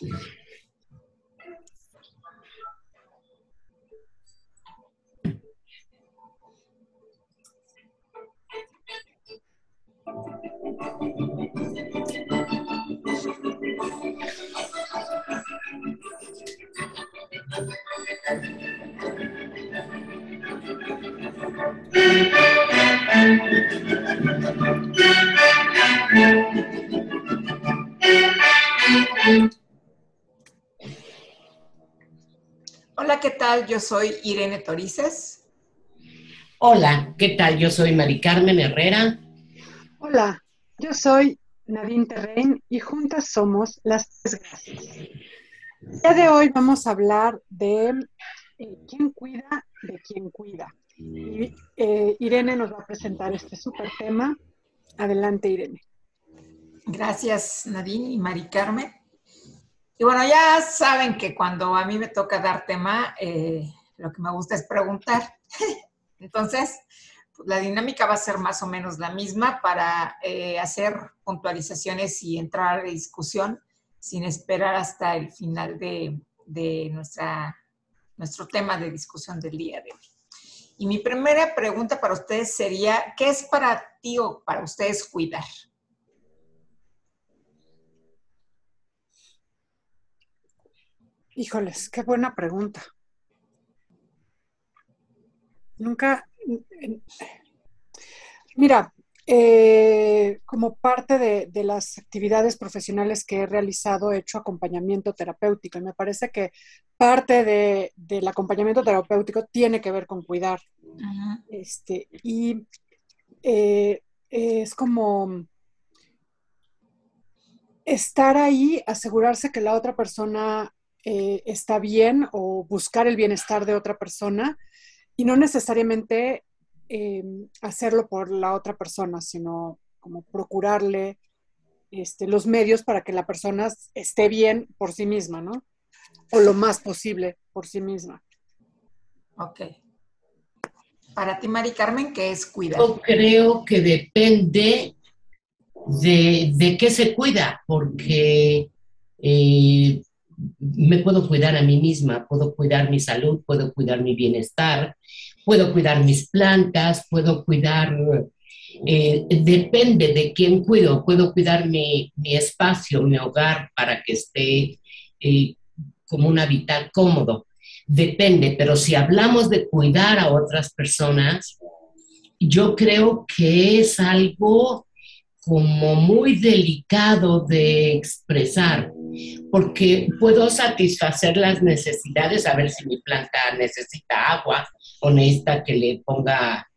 Yeah. Tal? Yo soy Irene Torices. Hola, ¿qué tal? Yo soy Mari Carmen Herrera. Hola, yo soy Nadine Terrein y juntas somos las tres gracias. El día de hoy vamos a hablar de eh, quién cuida de quién cuida. Y eh, Irene nos va a presentar este súper tema. Adelante, Irene. Gracias, Nadine y Mari Carmen. Y bueno, ya saben que cuando a mí me toca dar tema, eh, lo que me gusta es preguntar. Entonces, pues, la dinámica va a ser más o menos la misma para eh, hacer puntualizaciones y entrar a la discusión sin esperar hasta el final de, de nuestra, nuestro tema de discusión del día de hoy. Y mi primera pregunta para ustedes sería, ¿qué es para ti o para ustedes cuidar? Híjoles, qué buena pregunta. Nunca, mira, eh, como parte de, las actividades profesionales que he realizado, he hecho acompañamiento terapéutico y me parece que parte del acompañamiento terapéutico tiene que ver con cuidar. Este, y eh, es como estar ahí, asegurarse que la otra persona eh, está bien o buscar el bienestar de otra persona y no necesariamente eh, hacerlo por la otra persona, sino como procurarle este, los medios para que la persona esté bien por sí misma, ¿no? O lo más posible por sí misma. Ok. Para ti, Mari Carmen, ¿qué es cuidar? Yo creo que depende de, de qué se cuida, porque eh, me puedo cuidar a mí misma, puedo cuidar mi salud, puedo cuidar mi bienestar, puedo cuidar mis plantas, puedo cuidar, eh, depende de quién cuido, puedo cuidar mi, espacio, mi hogar para que esté eh, como un hábitat cómodo. Depende, pero si hablamos de cuidar a otras personas, yo creo que es algo como muy delicado de expresar porque puedo satisfacer las necesidades, a ver si mi planta necesita agua o necesita que le ponga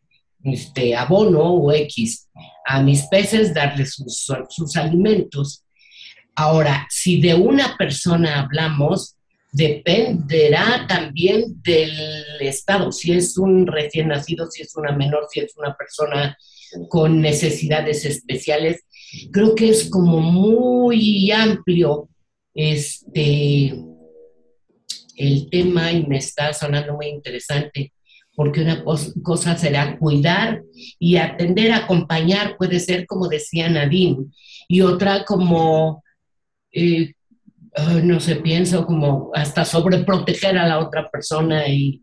este, abono o X. A mis peces darles sus, sus alimentos. Ahora, si de una persona hablamos, dependerá también del estado, si es un recién nacido, si es una menor, si es una persona con necesidades especiales. Creo que es como muy amplio este, el tema y me está sonando muy interesante, porque una cosa será cuidar y atender, acompañar, puede ser como decía Nadine, y otra como, eh, no sé, pienso como hasta sobreproteger a la otra persona y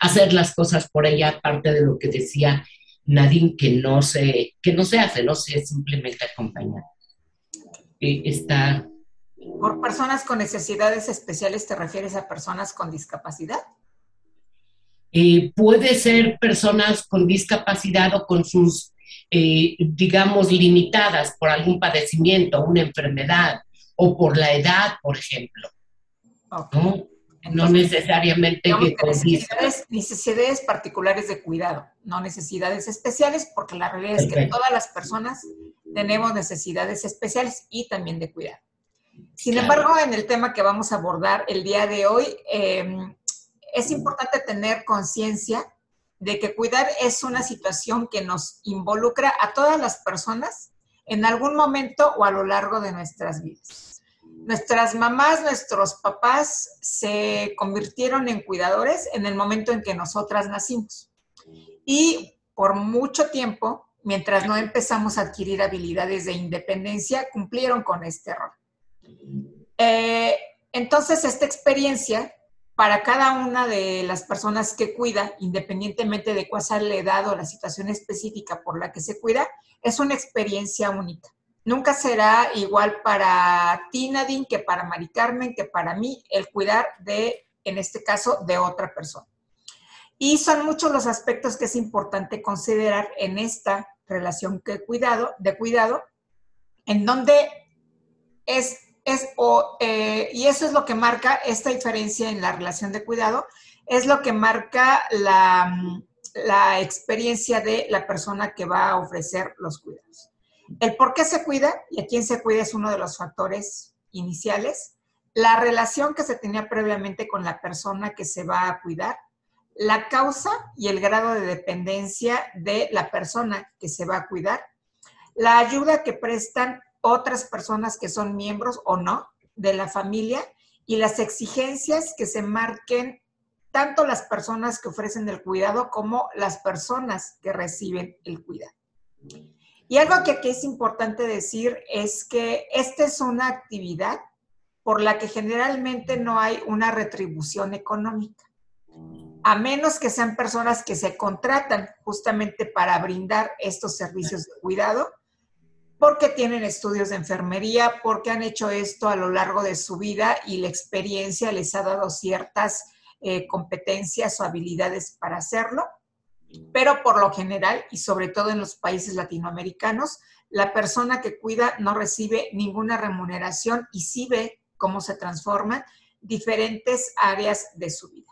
hacer las cosas por ella, aparte de lo que decía Nadine, que no se, que no se hace, no se simplemente acompañar. Eh, está ¿Por personas con necesidades especiales te refieres a personas con discapacidad? Eh, puede ser personas con discapacidad o con sus, eh, digamos, limitadas por algún padecimiento, una enfermedad o por la edad, por ejemplo. ¿no? Necesariamente que necesidades, necesidades, particulares de cuidado, no necesidades especiales, porque la realidad es que todas las personas tenemos necesidades especiales y también de cuidado. Sin embargo, en el tema que vamos a abordar el día de hoy, em, es importante tener conciencia de que cuidar es una situación que nos involucra a todas las personas en algún momento o a lo largo de nuestras vidas. Nuestras mamás, nuestros papás se convirtieron en cuidadores en el momento en que nosotras nacimos. Y por mucho tiempo, mientras no empezamos a adquirir habilidades de independencia, cumplieron con este rol. Eh, Entonces, esta experiencia, para cada una de las personas que cuida, independientemente de cuál sea la edad o la situación específica por la que se cuida, es una experiencia única. Nunca será igual para ti, Nadine, que para Mari Carmen, que para mí, el cuidar de, en este caso, de otra persona. Y son muchos los aspectos que es importante considerar en esta relación cuidado, de cuidado, en donde es, es o, eh, y eso es lo que marca esta diferencia en la relación de cuidado, es lo que marca la, la experiencia de la persona que va a ofrecer los cuidados. El por qué se cuida y a quién se cuida es uno de los factores iniciales. La relación que se tenía previamente con la persona que se va a cuidar, la causa y el grado de dependencia de la persona que se va a cuidar, la ayuda que prestan otras personas que son miembros o no de la familia y las exigencias que se marquen tanto las personas que ofrecen el cuidado como las personas que reciben el cuidado. Y algo que aquí es importante decir es que esta es una actividad por la que generalmente no hay una retribución económica a menos que sean personas que se contratan justamente para brindar estos servicios de cuidado, porque tienen estudios de enfermería, porque han hecho esto a lo largo de su vida y la experiencia les ha dado ciertas eh, competencias o habilidades para hacerlo. Pero por lo general, y sobre todo en los países latinoamericanos, la persona que cuida no recibe ninguna remuneración y sí ve cómo se transforman diferentes áreas de su vida.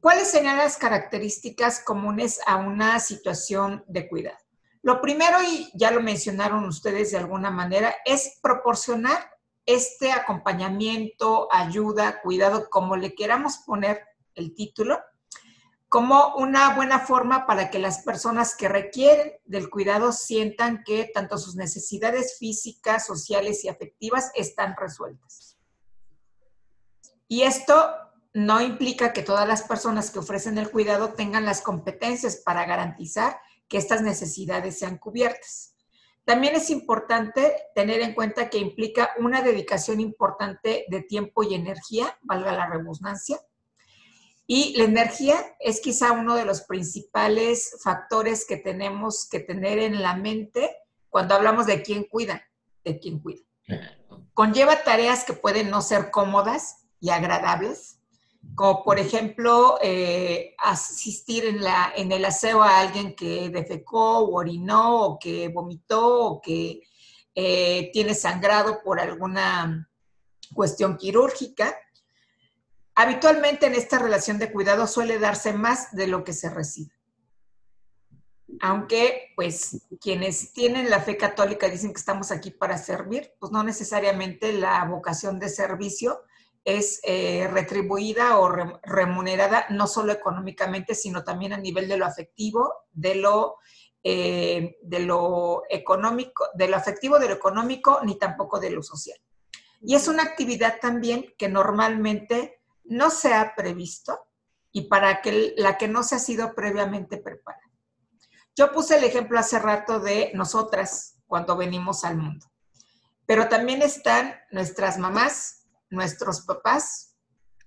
¿Cuáles serían las características comunes a una situación de cuidado? Lo primero, y ya lo mencionaron ustedes de alguna manera, es proporcionar este acompañamiento, ayuda, cuidado, como le queramos poner el título, como una buena forma para que las personas que requieren del cuidado sientan que tanto sus necesidades físicas, sociales y afectivas están resueltas. Y esto no implica que todas las personas que ofrecen el cuidado tengan las competencias para garantizar que estas necesidades sean cubiertas. También es importante tener en cuenta que implica una dedicación importante de tiempo y energía, valga la redundancia. Y la energía es quizá uno de los principales factores que tenemos que tener en la mente cuando hablamos de quién cuida, de quién cuida. Conlleva tareas que pueden no ser cómodas y agradables, como por ejemplo eh, asistir en, la, en el aseo a alguien que defecó o orinó o que vomitó o que eh, tiene sangrado por alguna cuestión quirúrgica. Habitualmente en esta relación de cuidado suele darse más de lo que se recibe. Aunque, pues, quienes tienen la fe católica dicen que estamos aquí para servir, pues no necesariamente la vocación de servicio es eh, retribuida o remunerada no solo económicamente, sino también a nivel de lo afectivo, de lo, eh, de lo económico, de lo afectivo, de lo económico, ni tampoco de lo social. Y es una actividad también que normalmente no se ha previsto y para que, la que no se ha sido previamente preparada. Yo puse el ejemplo hace rato de nosotras cuando venimos al mundo, pero también están nuestras mamás, nuestros papás,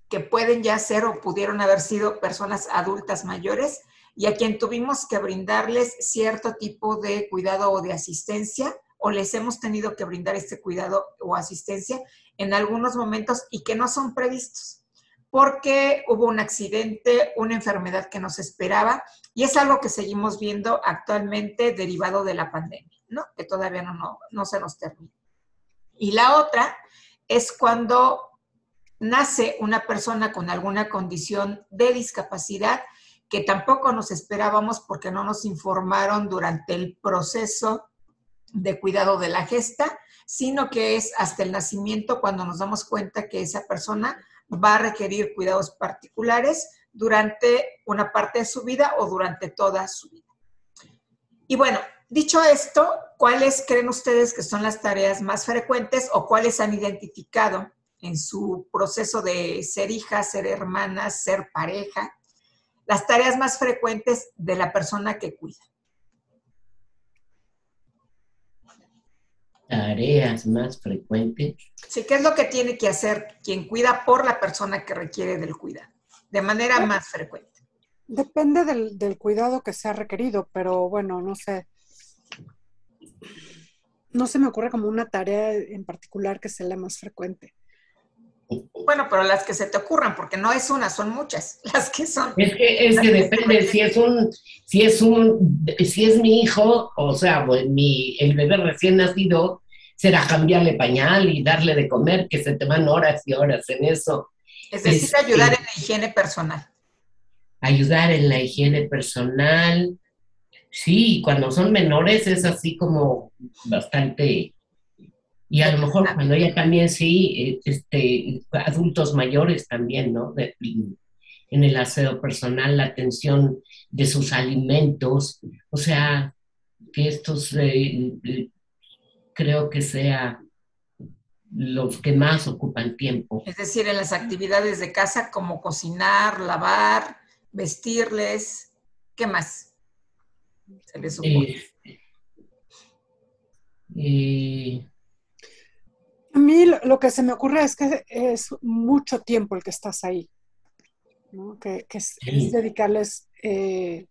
que pueden ya ser o pudieron haber sido personas adultas mayores y a quien tuvimos que brindarles cierto tipo de cuidado o de asistencia o les hemos tenido que brindar este cuidado o asistencia en algunos momentos y que no son previstos porque hubo un accidente, una enfermedad que nos esperaba y es algo que seguimos viendo actualmente derivado de la pandemia, ¿no? Que todavía no, no, no se nos termina. Y la otra es cuando nace una persona con alguna condición de discapacidad que tampoco nos esperábamos porque no nos informaron durante el proceso de cuidado de la gesta, sino que es hasta el nacimiento cuando nos damos cuenta que esa persona va a requerir cuidados particulares durante una parte de su vida o durante toda su vida. Y bueno, Dicho esto, ¿cuáles creen ustedes que son las tareas más frecuentes o cuáles han identificado en su proceso de ser hija, ser hermana, ser pareja? Las tareas más frecuentes de la persona que cuida. Tareas más frecuentes. Sí, ¿qué es lo que tiene que hacer quien cuida por la persona que requiere del cuidado? De manera más frecuente. Depende del, del cuidado que sea requerido, pero bueno, no sé. No se me ocurre como una tarea en particular que sea la más frecuente. Bueno, pero las que se te ocurran, porque no es una, son muchas las que son. Es que, es que depende si es un, si es un, si es mi hijo, o sea, mi, el bebé recién nacido, será cambiarle pañal y darle de comer, que se te van horas y horas en eso. Es decir, Este, ayudar en la higiene personal. Ayudar en la higiene personal. Sí, cuando son menores es así como bastante y a lo mejor cuando ella también sí, este, adultos mayores también, ¿no? De- en el aseo personal, la atención de sus alimentos, o sea, que estos eh, creo que sea los que más ocupan tiempo. Es decir, en las actividades de casa como cocinar, lavar, vestirles. ¿Qué más? Se les ocurre. Eh, eh, A mí lo, que se me ocurre es que es mucho tiempo el que estás ahí, ¿no? Que, que es, Sí. es dedicarles, eh,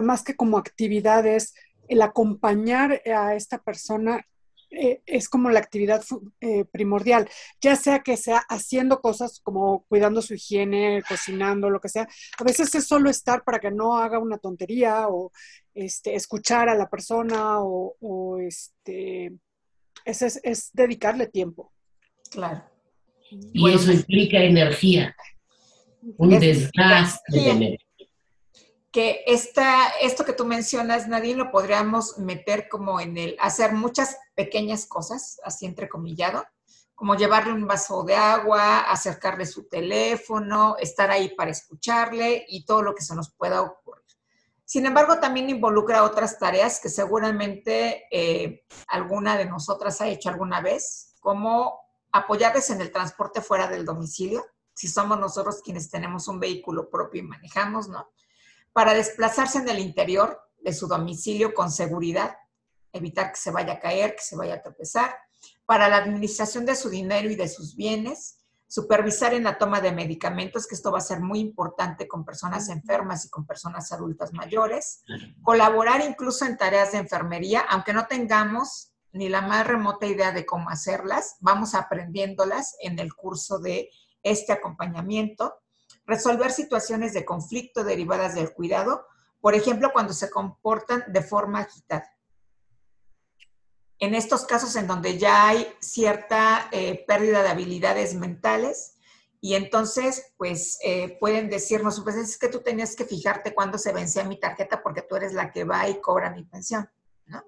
más que como actividades, el acompañar a esta persona eh, es como la actividad eh, primordial, ya sea que sea haciendo cosas como cuidando su higiene, cocinando, lo que sea. A veces es solo estar para que no haga una tontería o este, escuchar a la persona o, o, este, es, es, es dedicarle tiempo. Claro. y Bueno, eso implica energía, un Es- desgaste de energía. que esta, esto que tú mencionas, Nadine, lo podríamos meter como en el hacer muchas pequeñas cosas, así entrecomillado, como llevarle un vaso de agua, acercarle su teléfono, estar ahí para escucharle y todo lo que se nos pueda ocurrir. Sin embargo, también involucra otras tareas que seguramente eh, alguna de nosotras ha hecho alguna vez, como apoyarles en el transporte fuera del domicilio, si somos nosotros quienes tenemos un vehículo propio y manejamos, ¿no? para desplazarse en el interior de su domicilio con seguridad, evitar que se vaya a caer, que se vaya a tropezar, para la administración de su dinero y de sus bienes, supervisar en la toma de medicamentos, que esto va a ser muy importante con personas enfermas y con personas adultas mayores, colaborar incluso en tareas de enfermería, aunque no tengamos ni la más remota idea de cómo hacerlas, vamos aprendiéndolas en el curso de este acompañamiento. Resolver situaciones de conflicto derivadas del cuidado, por ejemplo, cuando se comportan de forma agitada. En estos casos en donde ya hay cierta eh, pérdida de habilidades mentales y entonces pues eh, pueden decirnos, pues es que tú tenías que fijarte cuándo se vencía mi tarjeta porque tú eres la que va y cobra mi pensión, ¿no?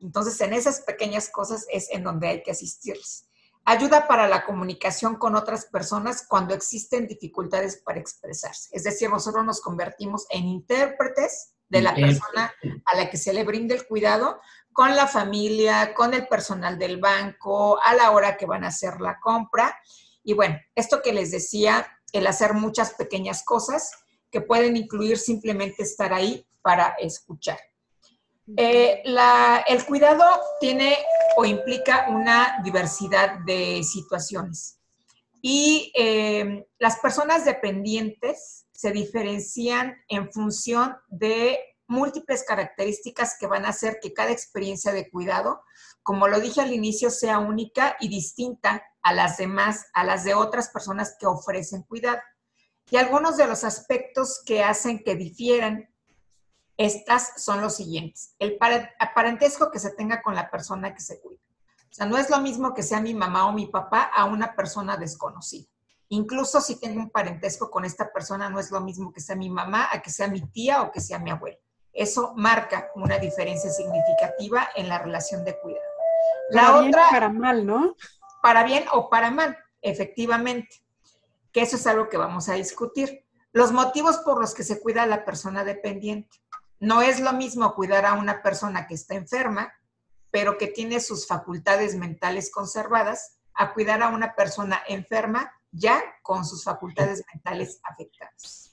Entonces en esas pequeñas cosas es en donde hay que asistirles. Ayuda para la comunicación con otras personas cuando existen dificultades para expresarse. Es decir, nosotros nos convertimos en intérpretes de la persona a la que se le brinde el cuidado con la familia, con el personal del banco, a la hora que van a hacer la compra. Y bueno, esto que les decía, el hacer muchas pequeñas cosas que pueden incluir simplemente estar ahí para escuchar. Eh, la- el cuidado tiene o implica una diversidad de situaciones. Y eh, las personas dependientes se diferencian en función de múltiples características que van a hacer que cada experiencia de cuidado, como lo dije al inicio, sea única y distinta a las demás, a las de otras personas que ofrecen cuidado. Y algunos de los aspectos que hacen que difieran estas son los siguientes. El pare- parentesco que se tenga con la persona que se cuida. O sea, no es lo mismo que sea mi mamá o mi papá a una persona desconocida. Incluso si tengo un parentesco con esta persona, no es lo mismo que sea mi mamá a que sea mi tía o que sea mi abuela. Eso marca una diferencia significativa en la relación de cuidado. La Para bien otra, y para mal, ¿no? para bien o para mal, efectivamente, que eso es algo que vamos a discutir. Los motivos por los que se cuida a la persona dependiente. No es lo mismo cuidar a una persona que está enferma, pero que tiene sus facultades mentales conservadas, a cuidar a una persona enferma ya con sus facultades mentales afectadas.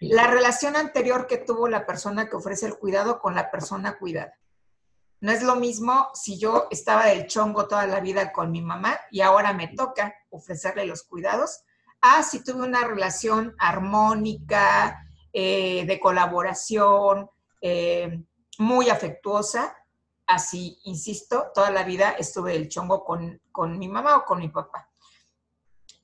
La relación anterior que tuvo la persona que ofrece el cuidado con la persona cuidada. No es lo mismo si yo estaba del chongo toda la vida con mi mamá y ahora me toca ofrecerle los cuidados, a si tuve una relación armónica, eh, de colaboración, eh, muy afectuosa. Así, insisto, toda la vida estuve del chongo con, con mi mamá o con mi papá.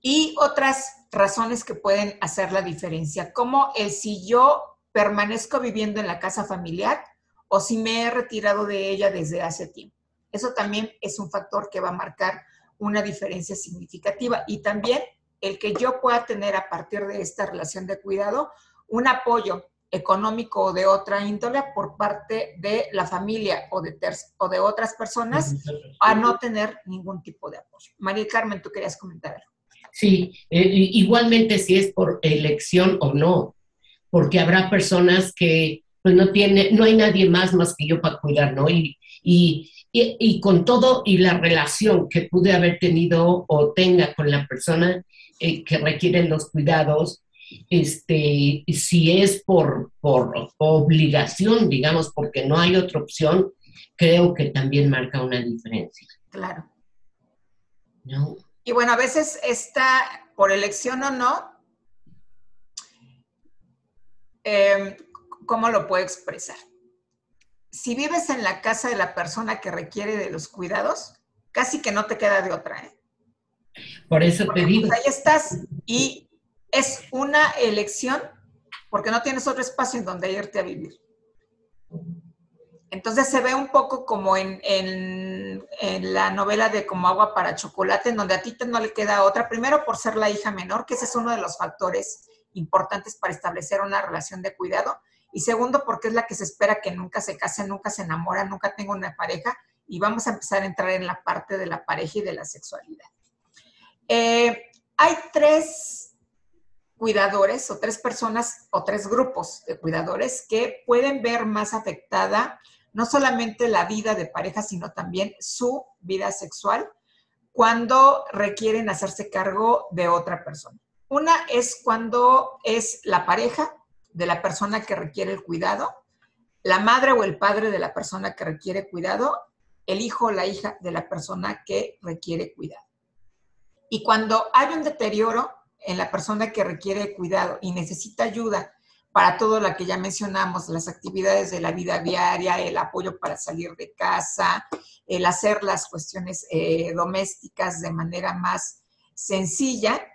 Y otras razones que pueden hacer la diferencia, como el si yo permanezco viviendo en la casa familiar o si me he retirado de ella desde hace tiempo. Eso también es un factor que va a marcar una diferencia significativa y también el que yo pueda tener a partir de esta relación de cuidado un apoyo económico o de otra índole por parte de la familia o de, o de otras personas a no tener ningún tipo de apoyo. María Carmen, tú querías comentar algo. Sí, eh, igualmente si es por elección o no, porque habrá personas que pues no tiene, no hay nadie más más que yo para cuidar, ¿no? Y, y, y, con todo y la relación que pude haber tenido o tenga con la persona eh, que requiere los cuidados, este, si es por, por obligación, digamos, porque no hay otra opción, creo que también marca una diferencia. Claro. ¿No? Y bueno, a veces está por elección o no, eh, ¿cómo lo puedo expresar? Si vives en la casa de la persona que requiere de los cuidados, casi que no te queda de otra. ¿eh? Por eso te digo. Pues, ahí estás y es una elección porque no tienes otro espacio en donde irte a vivir. Entonces se ve un poco como en, la novela de Como agua para chocolate, en donde a ti no le queda otra, primero por ser la hija menor, que ese es uno de los factores importantes para establecer una relación de cuidado, y segundo porque es la que se espera que nunca se case, nunca se enamora, nunca tenga una pareja, y vamos a empezar a entrar en la parte de la pareja y de la sexualidad. Eh, hay tres cuidadores o tres personas o tres grupos de cuidadores que pueden ver más afectada no solamente la vida de pareja, sino también su vida sexual cuando requieren hacerse cargo de otra persona. Una es cuando es la pareja de la persona que requiere el cuidado, la madre o el padre de la persona que requiere cuidado, el hijo o la hija de la persona que requiere cuidado. Y cuando hay un deterioro en la persona que requiere cuidado y necesita ayuda para todo lo que ya mencionamos, las actividades de la vida diaria, el apoyo para salir de casa, el hacer las cuestiones eh, domésticas de manera más sencilla,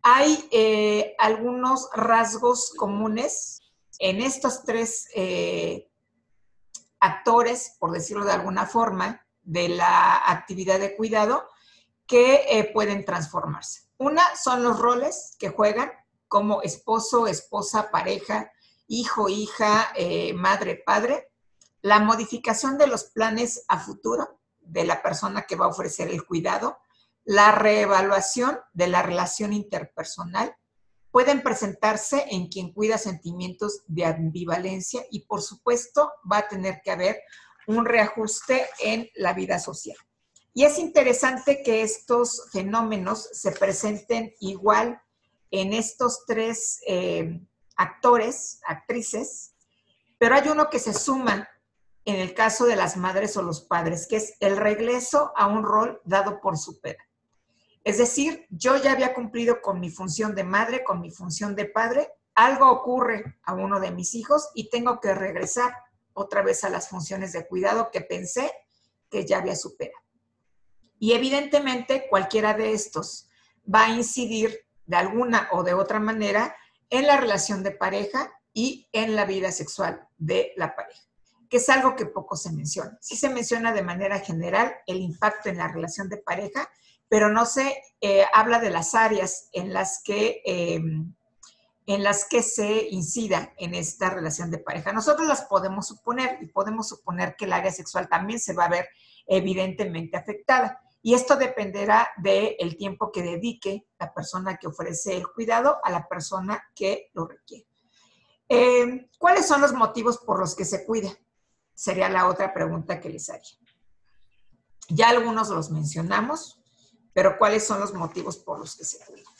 hay eh, algunos rasgos comunes en estos tres eh, actores, por decirlo de alguna forma, de la actividad de cuidado que pueden transformarse. Una son los roles que juegan como esposo, esposa, pareja, hijo, hija, eh, madre, padre, la modificación de los planes a futuro de la persona que va a ofrecer el cuidado, la reevaluación de la relación interpersonal, pueden presentarse en quien cuida sentimientos de ambivalencia y por supuesto va a tener que haber un reajuste en la vida social. Y es interesante que estos fenómenos se presenten igual en estos tres eh, actores, actrices, pero hay uno que se suma en el caso de las madres o los padres, que es el regreso a un rol dado por su. Es decir, yo ya había cumplido con mi función de madre, con mi función de padre, algo ocurre a uno de mis hijos y tengo que regresar otra vez a las funciones de cuidado que pensé que ya había superado. Y evidentemente cualquiera de estos va a incidir de alguna o de otra manera en la relación de pareja y en la vida sexual de la pareja, que es algo que poco se menciona. Sí se menciona de manera general el impacto en la relación de pareja, pero no se eh, habla de las áreas en las que... Em, en las que se incida en esta relación de pareja. Nosotros las podemos suponer y podemos suponer que el área sexual también se va a ver evidentemente afectada. Y esto dependerá del tiempo que dedique la persona que ofrece el cuidado a la persona que lo requiere. Eh, ¿Cuáles son los motivos por los que se cuida? Sería la otra pregunta que les haría. Ya algunos los mencionamos, pero ¿cuáles son los motivos por los que se cuida?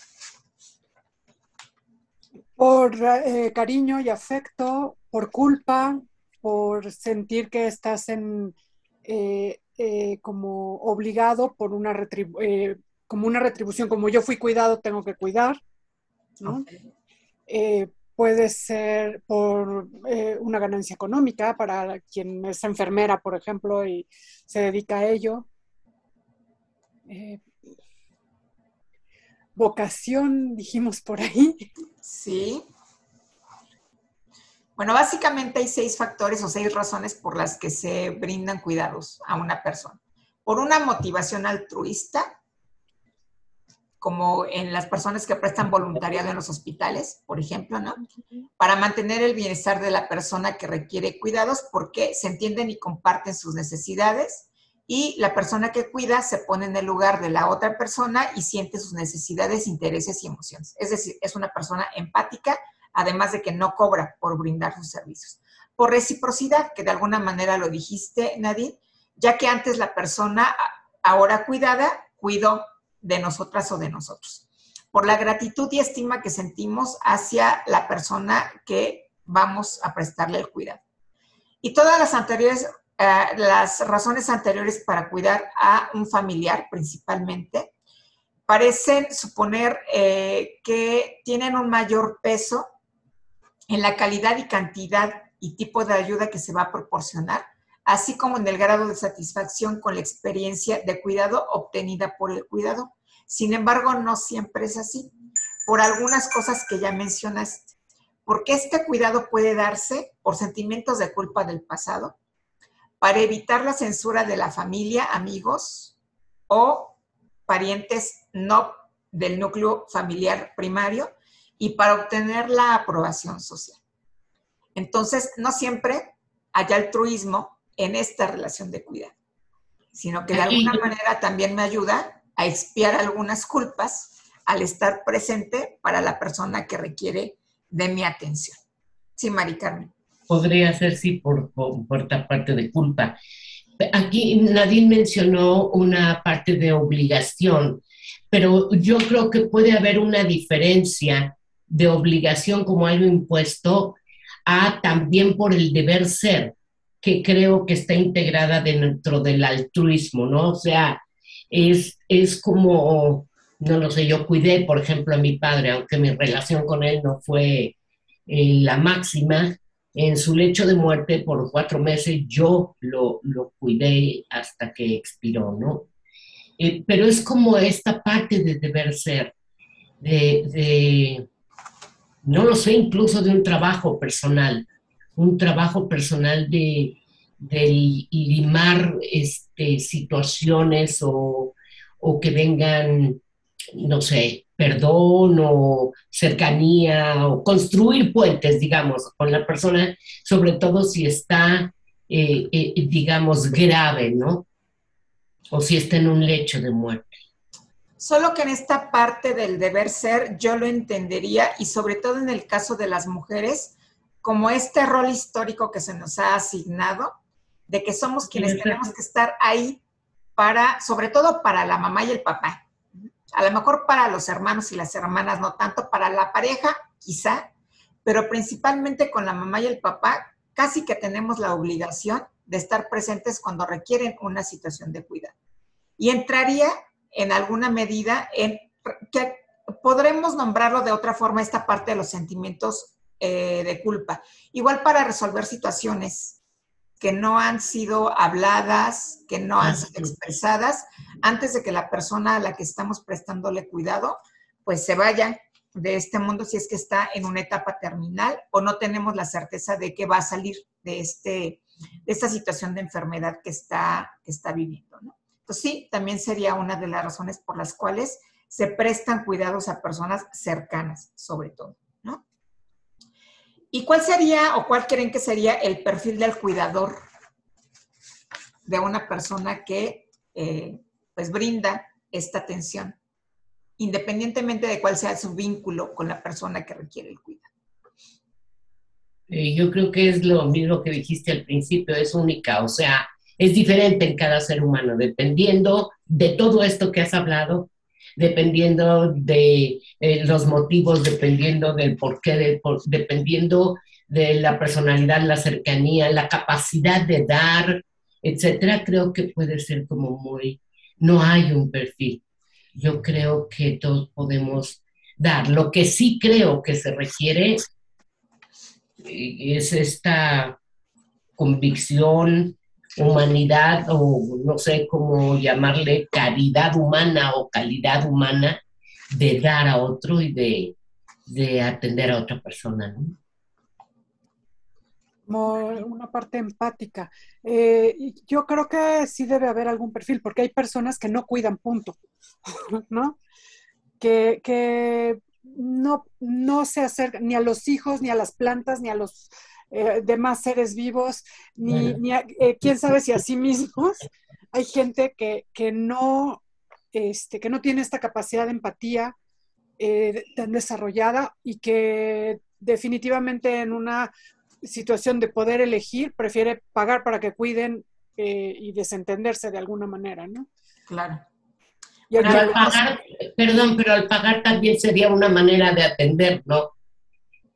Por eh, cariño y afecto, por culpa, por sentir que estás en eh, eh, como obligado por una, como una retribución, como yo fui cuidado, tengo que cuidar, ¿no? puede ser por una ganancia económica para quien es enfermera, por ejemplo, y se dedica a ello. vocación, dijimos por ahí. Sí. Bueno, básicamente hay seis factores o seis razones por las que se brindan cuidados a una persona. Por una motivación altruista, como en las personas que prestan voluntariado en los hospitales, por ejemplo, ¿no? Para mantener el bienestar de la persona que requiere cuidados porque se entienden y comparten sus necesidades y la persona que cuida se pone en el lugar de la otra persona y siente sus necesidades, intereses y emociones. Es decir, es una persona empática además de que no cobra por brindar sus servicios. Por reciprocidad, que de alguna manera lo dijiste, Nadine, ya que antes la persona, ahora cuidada, cuidó de nosotras o de nosotros. Por la gratitud y estima que sentimos hacia la persona que vamos a prestarle el cuidado. Y todas las anteriores, eh, las razones anteriores para cuidar a un familiar principalmente, parecen suponer eh, que tienen un mayor peso en la calidad y cantidad y tipo de ayuda que se va a proporcionar, así como en el grado de satisfacción con la experiencia de cuidado obtenida por el cuidado. Sin embargo, no siempre es así, por algunas cosas que ya mencionaste. Porque este cuidado puede darse por sentimientos de culpa del pasado, para evitar la censura de la familia, amigos o parientes no del núcleo familiar primario, y para obtener la aprobación social. Entonces, no siempre hay altruismo en esta relación de cuidado, sino que de alguna manera también me ayuda a expiar algunas culpas al estar presente para la persona que requiere de mi atención. Sí, Mari Carmen. Podría ser, sí, por, por, por esta parte de culpa. Aquí Nadine mencionó una parte de obligación, pero yo creo que puede haber una diferencia de obligación como algo impuesto a también por el deber ser, que creo que está integrada dentro del altruismo, ¿no? O sea, es, es como, no lo sé, yo cuidé, por ejemplo, a mi padre, aunque mi relación con él no fue eh, la máxima, en su lecho de muerte por cuatro meses yo lo, lo cuidé hasta que expiró, ¿no? Eh, pero es como esta parte de deber ser, de no lo sé, incluso de un trabajo personal, un trabajo personal de, limar este, situaciones o, que vengan, no sé, perdón o cercanía o construir puentes, digamos, con la persona, sobre todo si está, eh, eh, digamos, grave, ¿no? O si está en un lecho de muerte. Solo que en esta parte del deber ser yo lo entendería y sobre todo en el caso de las mujeres, como este rol histórico que se nos ha asignado, de que somos quienes tenemos que estar ahí para, sobre todo para la mamá y el papá. A lo mejor para los hermanos y las hermanas, no tanto para la pareja, quizá, pero principalmente con la mamá y el papá, casi que tenemos la obligación de estar presentes cuando requieren una situación de cuidado. Y entraría en alguna medida en que podremos nombrarlo de otra forma esta parte de los sentimientos eh, de culpa. Igual para resolver situaciones que no han sido habladas, que no han sido expresadas, antes de que la persona a la que estamos prestándole cuidado, pues se vaya de este mundo si es que está en una etapa terminal o no tenemos la certeza de que va a salir de, este, de esta situación de enfermedad que está, que está viviendo. ¿no? Pues sí, también sería una de las razones por las cuales se prestan cuidados a personas cercanas, sobre todo. ¿Y cuál sería o cuál creen que sería el perfil del cuidador de una persona que eh, pues brinda esta atención, independientemente de cuál sea su vínculo con la persona que requiere el cuidado? Eh, yo creo que es lo mismo que dijiste al principio, es única, o sea, es diferente en cada ser humano, dependiendo de todo esto que has hablado, dependiendo de eh, los motivos, dependiendo del porqué, dependiendo de la personalidad, la cercanía, la capacidad de dar, etcétera, creo que puede ser como muy, no hay un perfil. Yo creo que todos podemos dar. Lo que sí creo que se requiere eh, es esta convicción, humanidad o no sé cómo llamarle, caridad humana o calidad humana de dar a otro y de, de atender a otra persona. ¿no? como una parte empática. Eh, yo creo que sí debe haber algún perfil, porque hay personas que no cuidan, punto, ¿no? Que, no, no se acercan ni a los hijos, ni a las plantas, ni a los eh, demás seres vivos, ni, ni a, eh, quién sabe si a sí mismos. Hay gente que, que, no, este, que no tiene esta capacidad de empatía tan desarrollada y que definitivamente en una situación de poder elegir, prefiere pagar para que cuiden eh, y desentenderse de alguna manera, ¿no? Claro. Pero al pagar, perdón, pero al pagar también sería una manera de atender, ¿no?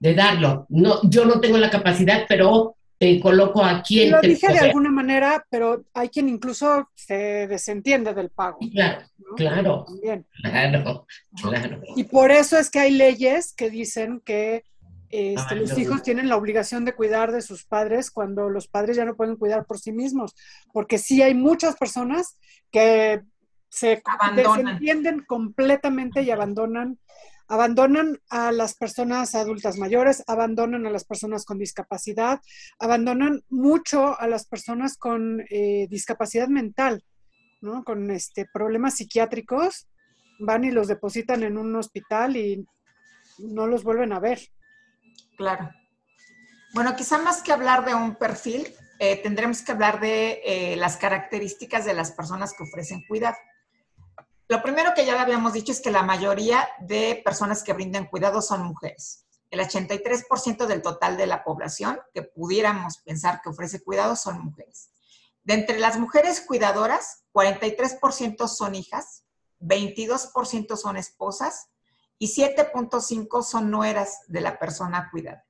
De darlo. No, yo no tengo la capacidad, pero te coloco aquí en Lo dije de alguna manera, pero hay quien incluso se desentiende del pago. Claro, claro. Claro, claro. Y por eso es que hay leyes que dicen que este, los hijos tienen la obligación de cuidar de sus padres cuando los padres ya no pueden cuidar por sí mismos, porque sí hay muchas personas que se desentienden completamente y abandonan abandonan a las personas adultas mayores, abandonan a las personas con discapacidad, abandonan mucho a las personas con eh, discapacidad mental, ¿no? con este, problemas psiquiátricos, van y los depositan en un hospital y no los vuelven a ver. Claro. Bueno, quizá más que hablar de un perfil, eh, tendremos que hablar de eh, las características de las personas que ofrecen cuidado. Lo primero que ya habíamos dicho es que la mayoría de personas que brindan cuidado son mujeres. El 83% del total de la población que pudiéramos pensar que ofrece cuidado son mujeres. De entre las mujeres cuidadoras, 43% son hijas, 22% son esposas, y 7.5 son nueras de la persona cuidada.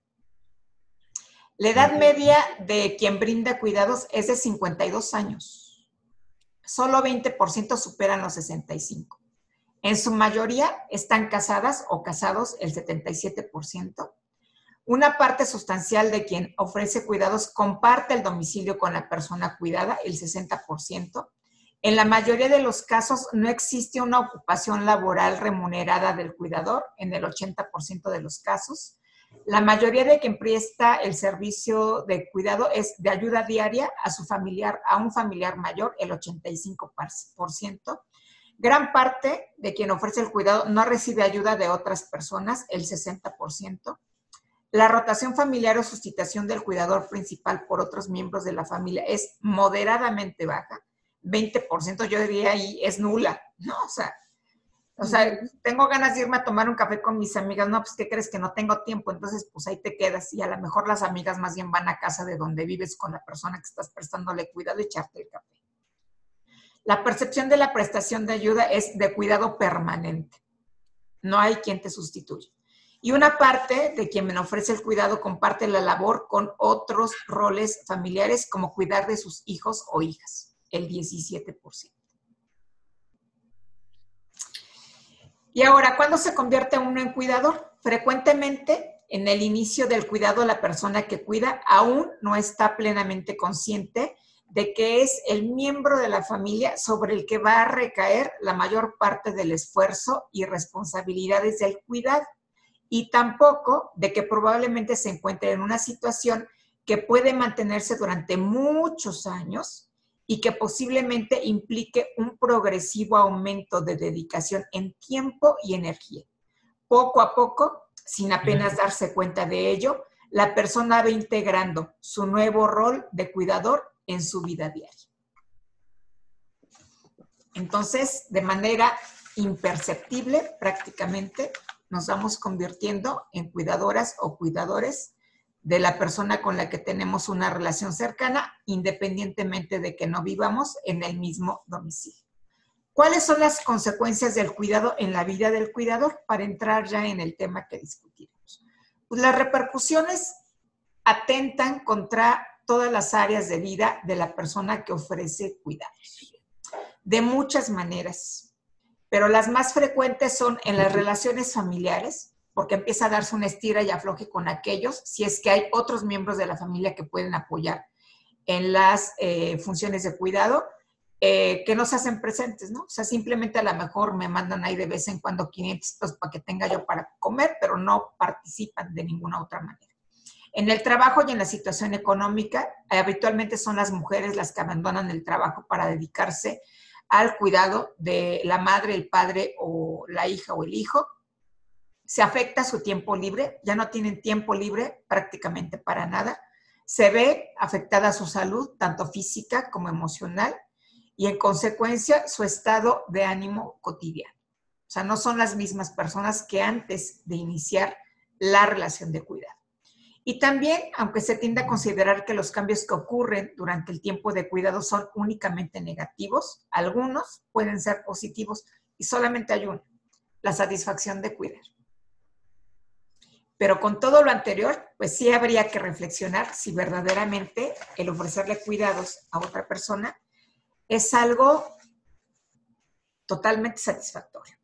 La edad media de quien brinda cuidados es de 52 años. Solo 20% superan los 65. En su mayoría están casadas o casados el 77%. Una parte sustancial de quien ofrece cuidados comparte el domicilio con la persona cuidada, el 60%. En la mayoría de los casos no existe una ocupación laboral remunerada del cuidador, en el 80% de los casos. La mayoría de quien presta el servicio de cuidado es de ayuda diaria a su familiar, a un familiar mayor, el 85%. Gran parte de quien ofrece el cuidado no recibe ayuda de otras personas, el 60%. La rotación familiar o sustitución del cuidador principal por otros miembros de la familia es moderadamente baja 20% yo diría ahí es nula, ¿no? O sea, o sea, tengo ganas de irme a tomar un café con mis amigas, no, pues ¿qué crees que no tengo tiempo? Entonces, pues ahí te quedas y a lo mejor las amigas más bien van a casa de donde vives con la persona que estás prestándole cuidado y echarte el café. La percepción de la prestación de ayuda es de cuidado permanente. No hay quien te sustituya. Y una parte de quien me ofrece el cuidado comparte la labor con otros roles familiares como cuidar de sus hijos o hijas el 17%. Y ahora, ¿cuándo se convierte uno en cuidador? Frecuentemente en el inicio del cuidado la persona que cuida aún no está plenamente consciente de que es el miembro de la familia sobre el que va a recaer la mayor parte del esfuerzo y responsabilidades del cuidado y tampoco de que probablemente se encuentre en una situación que puede mantenerse durante muchos años y que posiblemente implique un progresivo aumento de dedicación en tiempo y energía. Poco a poco, sin apenas darse cuenta de ello, la persona va integrando su nuevo rol de cuidador en su vida diaria. Entonces, de manera imperceptible, prácticamente, nos vamos convirtiendo en cuidadoras o cuidadores de la persona con la que tenemos una relación cercana, independientemente de que no vivamos en el mismo domicilio. ¿Cuáles son las consecuencias del cuidado en la vida del cuidador? Para entrar ya en el tema que discutimos. Pues las repercusiones atentan contra todas las áreas de vida de la persona que ofrece cuidados. De muchas maneras, pero las más frecuentes son en las relaciones familiares, porque empieza a darse una estira y afloje con aquellos, si es que hay otros miembros de la familia que pueden apoyar en las eh, funciones de cuidado, eh, que no se hacen presentes, ¿no? O sea, simplemente a lo mejor me mandan ahí de vez en cuando 500 pesos para que tenga yo para comer, pero no participan de ninguna otra manera. En el trabajo y en la situación económica, eh, habitualmente son las mujeres las que abandonan el trabajo para dedicarse al cuidado de la madre, el padre o la hija o el hijo. Se afecta su tiempo libre, ya no tienen tiempo libre prácticamente para nada. Se ve afectada su salud, tanto física como emocional y en consecuencia su estado de ánimo cotidiano. O sea, no son las mismas personas que antes de iniciar la relación de cuidado. Y también, aunque se tiende a considerar que los cambios que ocurren durante el tiempo de cuidado son únicamente negativos, algunos pueden ser positivos y solamente hay uno, la satisfacción de cuidar. Pero con todo lo anterior, pues sí habría que reflexionar si verdaderamente el ofrecerle cuidados a otra persona es algo totalmente satisfactorio.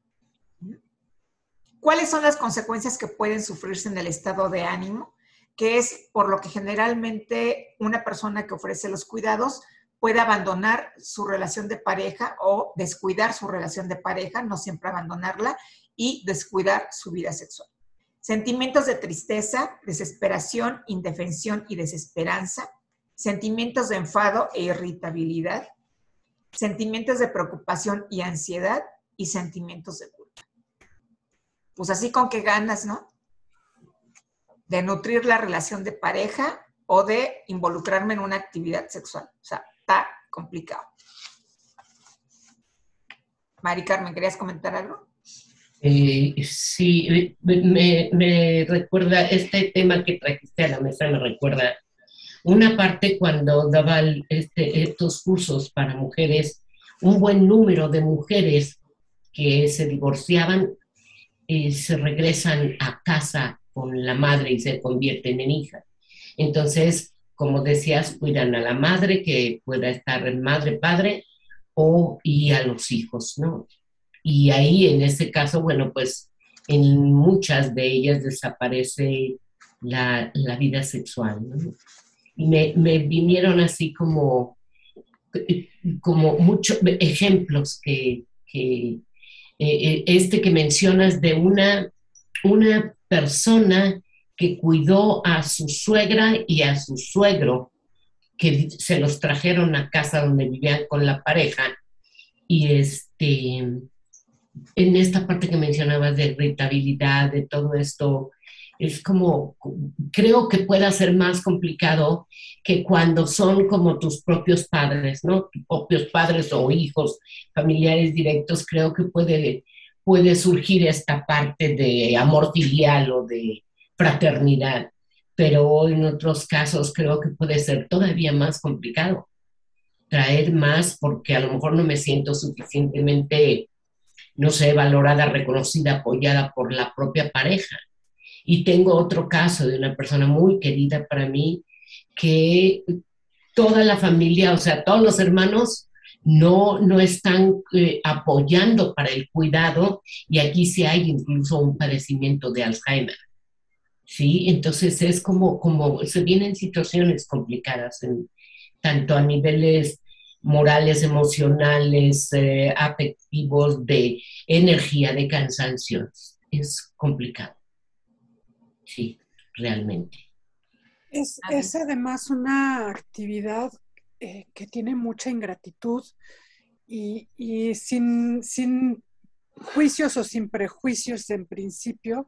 ¿Cuáles son las consecuencias que pueden sufrirse en el estado de ánimo? Que es por lo que generalmente una persona que ofrece los cuidados puede abandonar su relación de pareja o descuidar su relación de pareja, no siempre abandonarla, y descuidar su vida sexual. Sentimientos de tristeza, desesperación, indefensión y desesperanza, sentimientos de enfado e irritabilidad, sentimientos de preocupación y ansiedad y sentimientos de culpa. Pues así con qué ganas, ¿no? De nutrir la relación de pareja o de involucrarme en una actividad sexual. O sea, está complicado. Mari Carmen, ¿querías comentar algo? Eh, sí, me, recuerda, este tema que trajiste a la mesa me recuerda una parte cuando daba este, estos cursos para mujeres, un buen número de mujeres que se divorciaban y se regresan a casa con la madre y se convierten en hija. Entonces, como decías, cuidan a la madre que pueda estar en madre, padre o y a los hijos, ¿no? Y ahí, en ese caso, bueno, pues en muchas de ellas desaparece la, la vida sexual, ¿no? me, vinieron así como, como muchos ejemplos que, eh, eh, este que mencionas de una, una persona que cuidó a su suegra y a su suegro, que se los trajeron a casa donde vivían con la pareja. Y este, en esta parte que mencionabas de irritabilidad, de todo esto, es como, creo que pueda ser más complicado que cuando son como tus propios padres, ¿no? Tus propios padres o hijos, familiares directos, creo que puede, puede surgir esta parte de amor filial o de fraternidad, pero en otros casos creo que puede ser todavía más complicado traer más porque a lo mejor no me siento suficientemente, no sé, valorada, reconocida, apoyada por la propia pareja. Y tengo otro caso de una persona muy querida para mí que toda la familia, o sea, todos los hermanos no, no están eh, apoyando para el cuidado y aquí sí hay incluso un padecimiento de Alzheimer. ¿Sí? Entonces es como, como se vienen situaciones complicadas, tanto a niveles morales, emocionales, eh, afectivos, de energía, de cansancio. Es complicado sí, realmente. Es, además una actividad eh, que tiene mucha ingratitud y, sin, juicios o sin prejuicios en principio,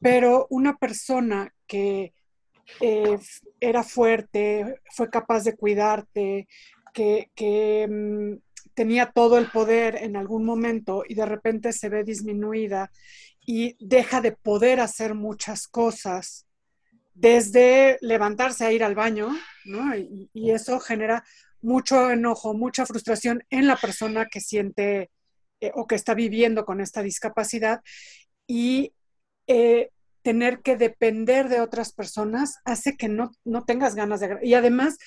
pero una persona que eh, era fuerte, fue capaz de cuidarte, que, mm, tenía todo el poder en algún momento y de repente se ve disminuida y deja de poder hacer muchas cosas, desde levantarse a ir al baño, ¿no? Y, eso genera mucho enojo, mucha frustración en la persona que siente eh, o que está viviendo con esta discapacidad. Y eh, tener que depender de otras personas hace que no, no tengas ganas de... Y además,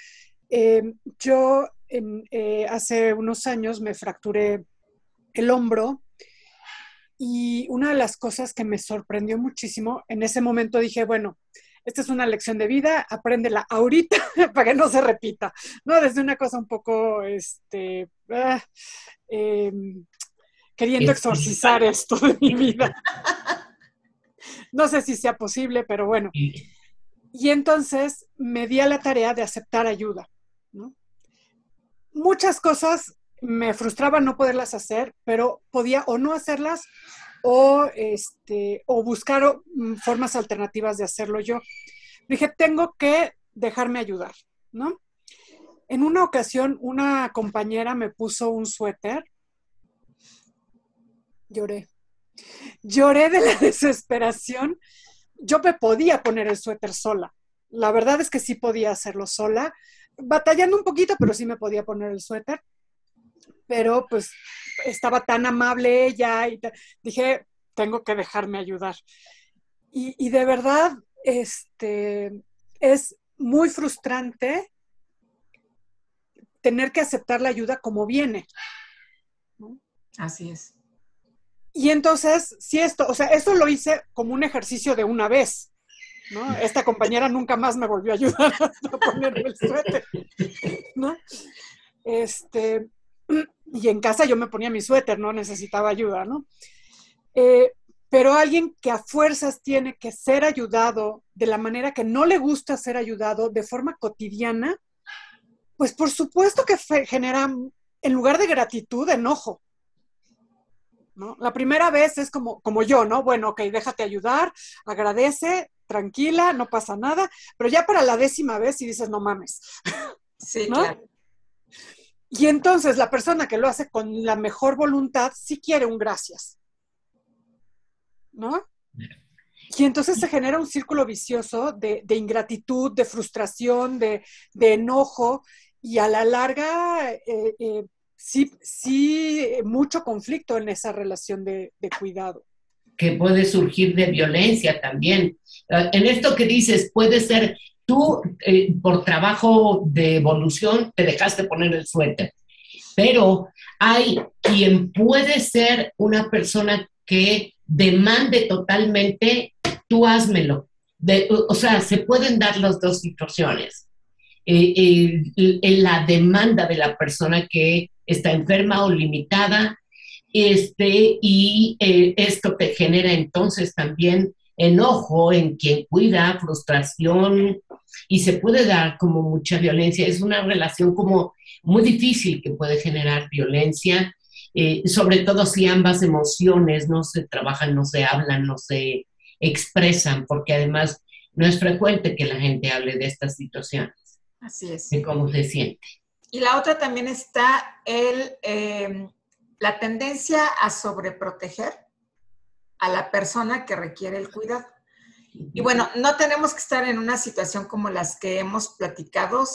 eh, yo eh, hace unos años me fracturé el hombro y una de las cosas que me sorprendió muchísimo, en ese momento dije, bueno, esta es una lección de vida, apréndela ahorita para que no se repita, ¿no? Desde una cosa un poco, este, ah, em, queriendo exorcizar esto de mi vida. No sé si sea posible, pero bueno. Y entonces me di a la tarea de aceptar ayuda. Muchas cosas me frustraban no poderlas hacer, pero podía o no hacerlas o, este, o buscar mm, formas alternativas de hacerlo yo. Dije, tengo que dejarme ayudar, ¿no? En una ocasión, una compañera me puso un suéter. Lloré. Lloré de la desesperación. Yo me podía poner el suéter sola. La verdad es que sí podía hacerlo sola, batallando un poquito, pero sí me podía poner el suéter. Pero pues estaba tan amable ella y dije, tengo que dejarme ayudar. Y, y, de verdad, este, es muy frustrante tener que aceptar la ayuda como viene. Así es. Y entonces, si esto, o sea, eso lo hice como un ejercicio de una vez, ¿no? Esta compañera nunca más me volvió a ayudar a ponerme el suéter, ¿no? Este, y en casa yo me ponía mi suéter, no necesitaba ayuda, ¿no? Eh, pero alguien que a fuerzas tiene que ser ayudado de la manera que no le gusta ser ayudado de forma cotidiana, pues por supuesto que genera, en lugar de gratitud, enojo. La primera vez es como, como yo, ¿no? Bueno, ok, déjate ayudar, agradece, tranquila, no pasa nada, pero ya para la décima vez y dices, no mames. Sí, claro. Y entonces la persona que lo hace con la mejor voluntad sí quiere un gracias. ¿No? Y entonces se genera un círculo vicioso de, ingratitud, de frustración, de, enojo, y a la larga eh, eh, sí, sí, mucho conflicto en esa relación de, cuidado. Que puede surgir de violencia también. Ah, en esto que dices, puede ser tú eh, por trabajo de evolución te dejaste poner el suéter, pero hay quien puede ser una persona que demande totalmente, tú házmelo. o sea, se pueden dar las dos situaciones. Eh, la demanda de la persona que está enferma o limitada, este, y eh, esto te genera entonces también enojo en quien cuida, frustración, y se puede dar como mucha violencia. Es una relación como muy difícil que puede generar violencia, eh, sobre todo si ambas emociones no se trabajan, no se hablan, no se expresan, porque además no es frecuente que la gente hable de estas situaciones. Así es. De cómo se siente. Y la otra también está el, em, la tendencia a sobreproteger a la persona que requiere el cuidado. Y bueno, no tenemos que estar en una situación como las que hemos platicado,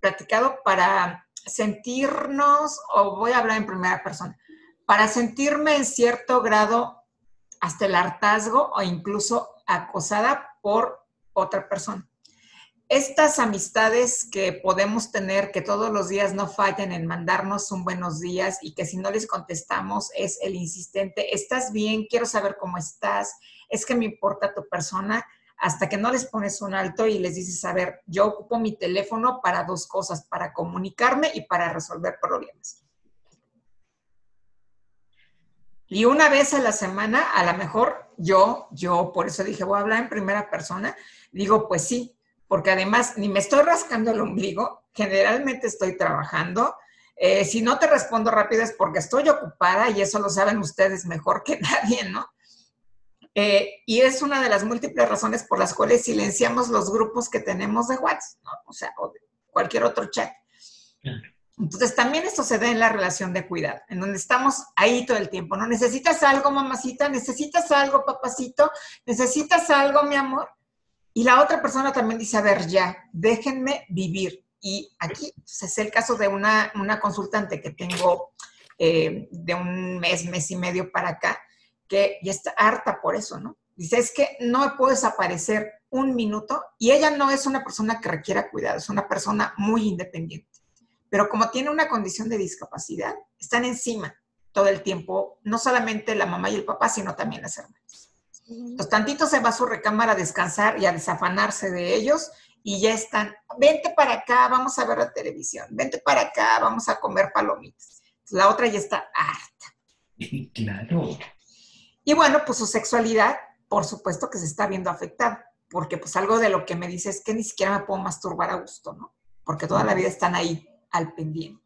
platicado para sentirnos, o voy a hablar en primera persona, para sentirme en cierto grado hasta el hartazgo o incluso acosada por otra persona estas amistades que podemos tener, que todos los días no fallen en mandarnos un buenos días y que si no les contestamos es el insistente, ¿estás bien? Quiero saber cómo estás, es que me importa tu persona, hasta que no les pones un alto y les dices, a ver, yo ocupo mi teléfono para dos cosas, para comunicarme y para resolver problemas. Y una vez a la semana, a lo mejor yo, yo, por eso dije, voy a hablar en primera persona, digo, pues sí, porque además ni me estoy rascando el ombligo, generalmente estoy trabajando. Eh, si no te respondo rápido es porque estoy ocupada y eso lo saben ustedes mejor que nadie, ¿no? Eh, y es una de las múltiples razones por las cuales silenciamos los grupos que tenemos de WhatsApp, ¿no? O sea, o de cualquier otro chat. Entonces, también esto se da en la relación de cuidado, en donde estamos ahí todo el tiempo, ¿no? Necesitas algo, mamacita, necesitas algo, papacito, necesitas algo, mi amor. Y la otra persona también dice, a ver, ya, déjenme vivir. Y aquí es el caso de una, consultante que tengo eh, de un mes, mes y medio para acá, que ya está harta por eso, ¿no? Dice, es que no puedo desaparecer un minuto y ella no es una persona que requiera cuidado, es una persona muy independiente. Pero como tiene una condición de discapacidad, están encima todo el tiempo, no solamente la mamá y el papá, sino también las hermanas. Entonces, tantito se va a su recámara a descansar y a desafanarse de ellos y ya están, vente para acá, vamos a ver la televisión, vente para acá, vamos a comer palomitas. La otra ya está harta. Claro. Y bueno, pues su sexualidad por supuesto que se está viendo afectada, porque pues algo de lo que me dice es que ni siquiera me puedo masturbar a gusto, ¿no? Porque toda la vida están ahí al pendiente.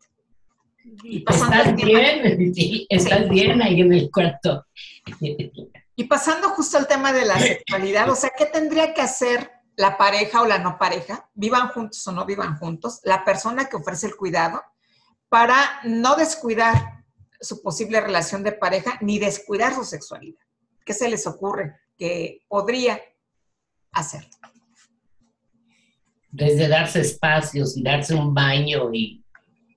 Y estás bien, sí, estás bien ahí en el cuarto. Y pasando justo al tema de la sexualidad, o sea, ¿qué tendría que hacer la pareja o la no pareja, vivan juntos o no vivan juntos, la persona que ofrece el cuidado, para no descuidar su posible relación de pareja ni descuidar su sexualidad? ¿Qué se les ocurre? que podría hacer. Desde darse espacios y darse un baño y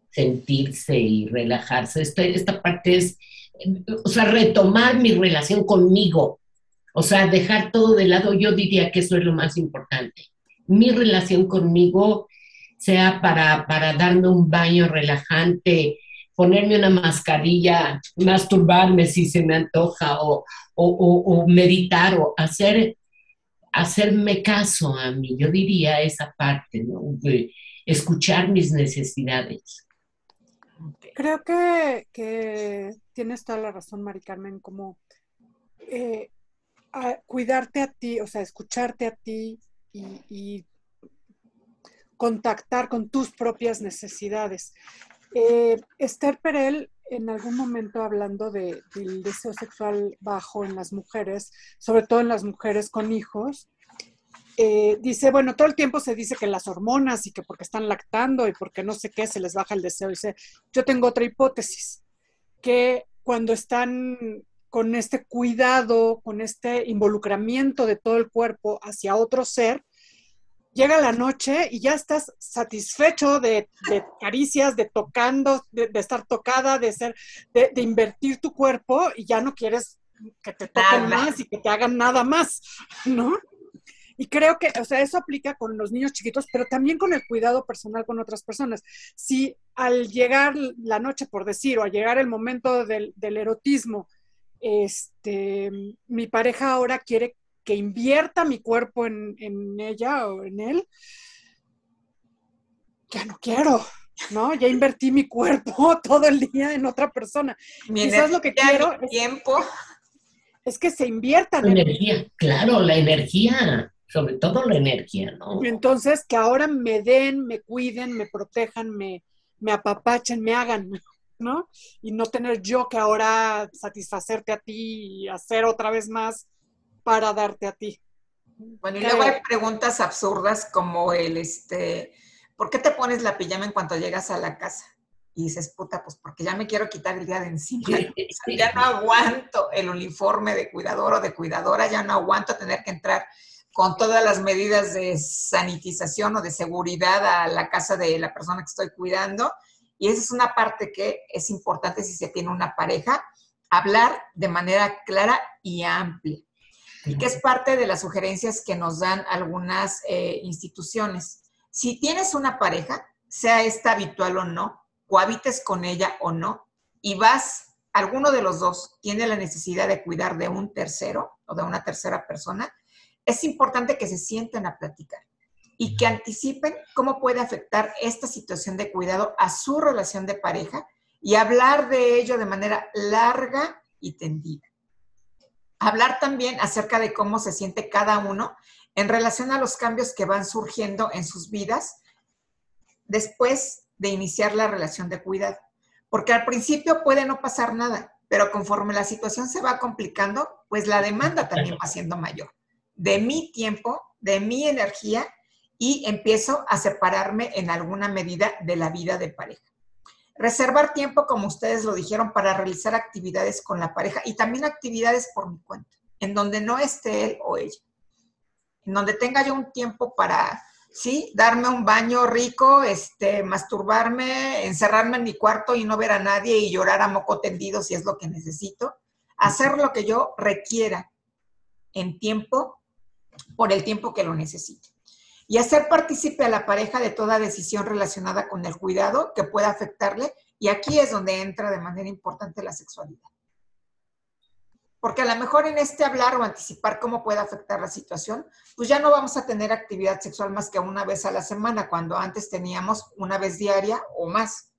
sentirse y relajarse. Esta, esta parte es, o sea, retomar mi relación conmigo. O sea, dejar todo de lado, yo diría que eso es lo más importante. Mi relación conmigo sea para, para darme un baño relajante, ponerme una mascarilla, masturbarme si se me antoja, o, o, meditar o hacer, hacerme caso a mí. Yo diría esa parte, ¿no? escuchar mis necesidades. Creo que, tienes toda la razón, Mari Carmen, como eh, cuidarte a ti, o sea, escucharte a ti y, contactar con tus propias necesidades. Eh, Esther Perel en algún momento hablando de, del deseo sexual bajo en las mujeres, sobre todo en las mujeres con hijos, eh, dice, bueno, todo el tiempo se dice que las hormonas y que porque están lactando y porque no sé qué se les baja el deseo. Dice, yo tengo otra hipótesis, que cuando están con este cuidado, con este involucramiento de todo el cuerpo hacia otro ser, llega la noche y ya estás satisfecho de, caricias, de tocando, de, estar tocada, de ser, de, invertir tu cuerpo y ya no quieres que te toquen más y que te hagan nada más, ¿no? Y creo que, o sea, eso aplica con los niños chiquitos, pero también con el cuidado personal con otras personas. Si al llegar la noche, por decir, o al llegar el momento del, del erotismo, este, mi pareja ahora quiere que invierta mi cuerpo en, ella o en él, ya no quiero, ¿no? Ya invertí mi cuerpo todo el día en otra persona. Quizás lo que quiero es, tiempo. es que se invierta en energía. Claro, la energía, sobre todo la energía, ¿no? Entonces, que ahora me den, me cuiden, me protejan, me, me apapachen, me hagan, ¿no? Y no tener yo que ahora satisfacerte a ti y hacer otra vez más para darte a ti. Bueno, y luego hay preguntas absurdas como el, este, ¿por qué te pones la pijama en cuanto llegas a la casa? Y dices, puta, pues porque ya me quiero quitar el día de encima. ya no aguanto el uniforme de cuidador o de cuidadora, ya no aguanto tener que entrar con todas las medidas de sanitización o de seguridad a la casa de la persona que estoy cuidando. Y esa es una parte que es importante si se tiene una pareja, hablar de manera clara y amplia y que es parte de las sugerencias que nos dan algunas eh, instituciones. Si tienes una pareja, sea esta habitual o no, cohabites con ella o no, y vas, alguno de los dos tiene la necesidad de cuidar de un tercero o de una tercera persona, es importante que se sienten a platicar y que anticipen cómo puede afectar esta situación de cuidado a su relación de pareja y hablar de ello de manera larga y tendida hablar también acerca de cómo se siente cada uno en relación a los cambios que van surgiendo en sus vidas después de iniciar la relación de cuidado. Porque al principio puede no pasar nada, pero conforme la situación se va complicando, pues la demanda también va siendo mayor. De mi tiempo, de mi energía y empiezo a separarme en alguna medida de la vida de pareja. Reservar tiempo, como ustedes lo dijeron, para realizar actividades con la pareja y también actividades por mi cuenta, en donde no esté él o ella. En donde tenga yo un tiempo para, sí, darme un baño rico, este, masturbarme, encerrarme en mi cuarto y no ver a nadie y llorar a moco tendido si es lo que necesito. Hacer lo que yo requiera en tiempo por el tiempo que lo necesite. Y hacer partícipe a la pareja de toda decisión relacionada con el cuidado que pueda afectarle. Y aquí es donde entra de manera importante la sexualidad. Porque a lo mejor en este hablar o anticipar cómo puede afectar la situación, pues ya no vamos a tener actividad sexual más que una vez a la semana, cuando antes teníamos una vez diaria o más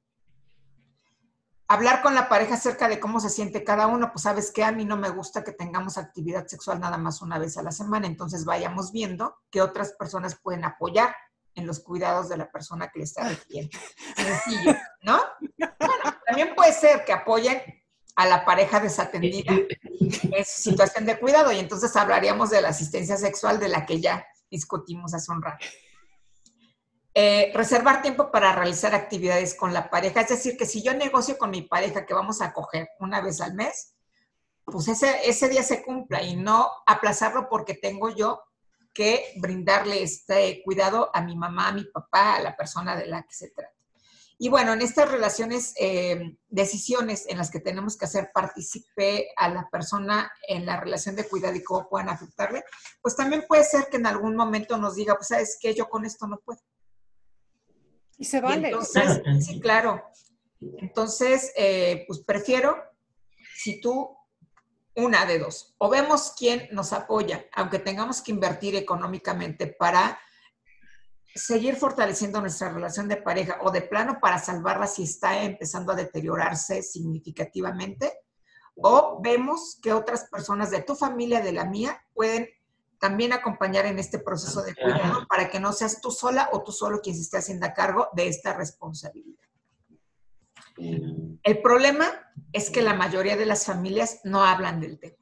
hablar con la pareja acerca de cómo se siente cada uno, pues sabes que a mí no me gusta que tengamos actividad sexual nada más una vez a la semana, entonces vayamos viendo que otras personas pueden apoyar en los cuidados de la persona que le está requiriendo. Sencillo, ¿no? Bueno, también puede ser que apoyen a la pareja desatendida en su situación de cuidado y entonces hablaríamos de la asistencia sexual de la que ya discutimos hace un rato. Eh, reservar tiempo para realizar actividades con la pareja. Es decir, que si yo negocio con mi pareja que vamos a coger una vez al mes, pues ese, ese día se cumpla y no aplazarlo porque tengo yo que brindarle este cuidado a mi mamá, a mi papá, a la persona de la que se trata. Y bueno, en estas relaciones, eh, decisiones en las que tenemos que hacer partícipe a la persona en la relación de cuidado y cómo puedan afectarle, pues también puede ser que en algún momento nos diga, pues sabes que yo con esto no puedo. Y se vale. entonces, sí, claro. Entonces, eh, pues prefiero, si tú, una de dos, o vemos quién nos apoya, aunque tengamos que invertir económicamente para seguir fortaleciendo nuestra relación de pareja o de plano para salvarla si está empezando a deteriorarse significativamente, o vemos que otras personas de tu familia, de la mía, pueden también acompañar en este proceso de cuidado para que no seas tú sola o tú solo quien se esté haciendo a cargo de esta responsabilidad. El problema es que la mayoría de las familias no hablan del tema.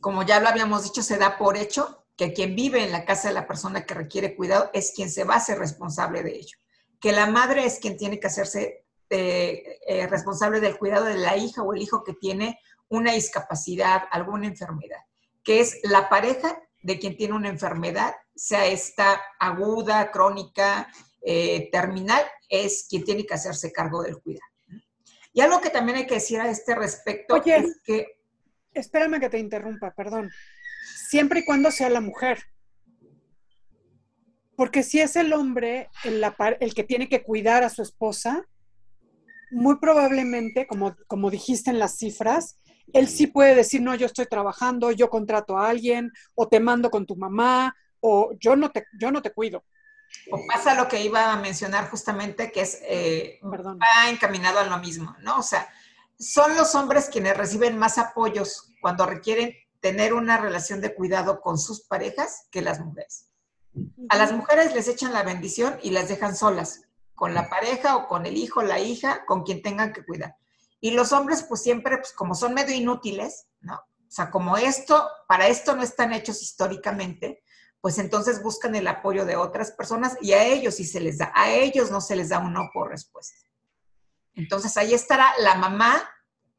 Como ya lo habíamos dicho, se da por hecho que quien vive en la casa de la persona que requiere cuidado es quien se va a ser responsable de ello. Que la madre es quien tiene que hacerse eh, eh, responsable del cuidado de la hija o el hijo que tiene una discapacidad, alguna enfermedad que es la pareja de quien tiene una enfermedad, sea esta aguda, crónica, eh, terminal, es quien tiene que hacerse cargo del cuidado. Y algo que también hay que decir a este respecto es que... Espérame que te interrumpa, perdón. Siempre y cuando sea la mujer. Porque si es el hombre el, el que tiene que cuidar a su esposa, muy probablemente, como, como dijiste en las cifras, él sí puede decir, no, yo estoy trabajando, yo contrato a alguien, o te mando con tu mamá, o yo no te, yo no te cuido. O pasa lo que iba a mencionar justamente, que es, eh, va encaminado a lo mismo, ¿no? O sea, son los hombres quienes reciben más apoyos cuando requieren tener una relación de cuidado con sus parejas que las mujeres. A las mujeres les echan la bendición y las dejan solas, con la pareja o con el hijo, la hija, con quien tengan que cuidar. Y los hombres, pues siempre, pues como son medio inútiles, ¿no? O sea, como esto, para esto no están hechos históricamente, pues entonces buscan el apoyo de otras personas y a ellos sí se les da, a ellos no se les da un no por respuesta. Entonces ahí estará la mamá,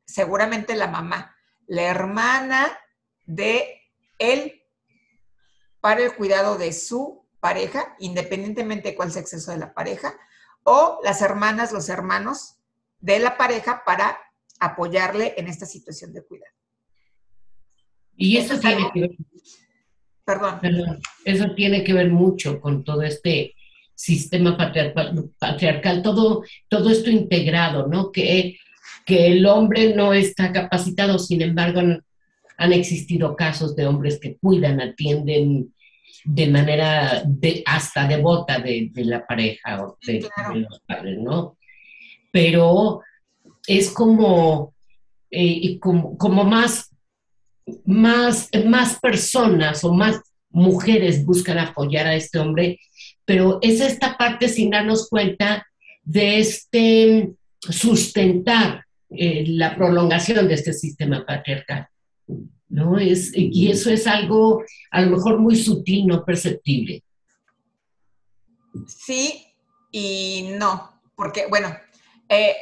seguramente la mamá, la hermana de él para el cuidado de su pareja, independientemente de cuál sea el sexo de la pareja, o las hermanas, los hermanos de la pareja para apoyarle en esta situación de cuidado. Y eso, tiene que ver. Perdón. Eso tiene que ver mucho con todo este sistema patriarcal, patriarcal todo, todo esto integrado, ¿no? Que, que el hombre no está capacitado, sin embargo, han, existido casos de hombres que cuidan, atienden de manera de, hasta devota de, de la pareja o de, de los padres, ¿no? Pero es como, eh, como, más, más, más personas o más mujeres buscan apoyar a este hombre, pero es esta parte sin darnos cuenta de este sustentar eh, la prolongación de este sistema patriarcal. ¿no? Es, y eso es algo a lo mejor muy sutil, no perceptible. Sí y no, porque, bueno, eh,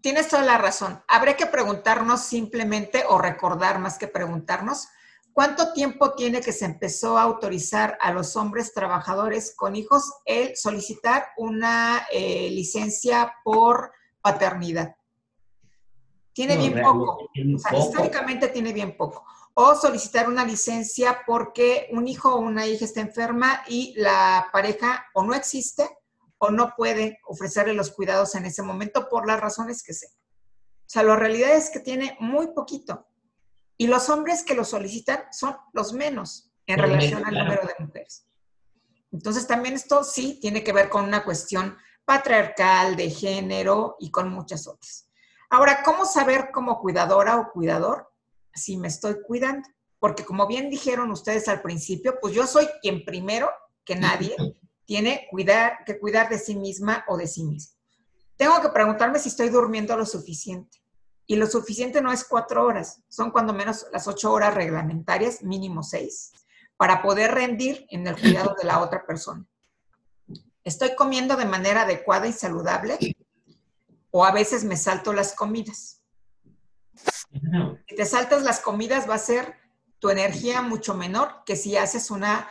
tienes toda la razón. Habría que preguntarnos simplemente o recordar más que preguntarnos cuánto tiempo tiene que se empezó a autorizar a los hombres trabajadores con hijos el solicitar una eh, licencia por paternidad. Tiene bien poco. o sea, históricamente tiene bien poco. O solicitar una licencia porque un hijo o una hija está enferma y la pareja o no existe o no puede ofrecerle los cuidados en ese momento por las razones que sea. O sea, la realidad es que tiene muy poquito. Y los hombres que lo solicitan son los menos en relación al número de mujeres. Entonces, también esto sí tiene que ver con una cuestión patriarcal, de género y con muchas otras. Ahora, ¿cómo saber como cuidadora o cuidador si me estoy cuidando? Porque como bien dijeron ustedes al principio, pues yo soy quien primero que nadie tiene cuidar, que cuidar de sí misma o de sí mismo. Tengo que preguntarme si estoy durmiendo lo suficiente. Y lo suficiente no es cuatro horas, son cuando menos las ocho horas reglamentarias, mínimo seis, para poder rendir en el cuidado de la otra persona. ¿Estoy comiendo de manera adecuada y saludable? ¿O a veces me salto las comidas? Si te saltas las comidas va a ser tu energía mucho menor que si haces una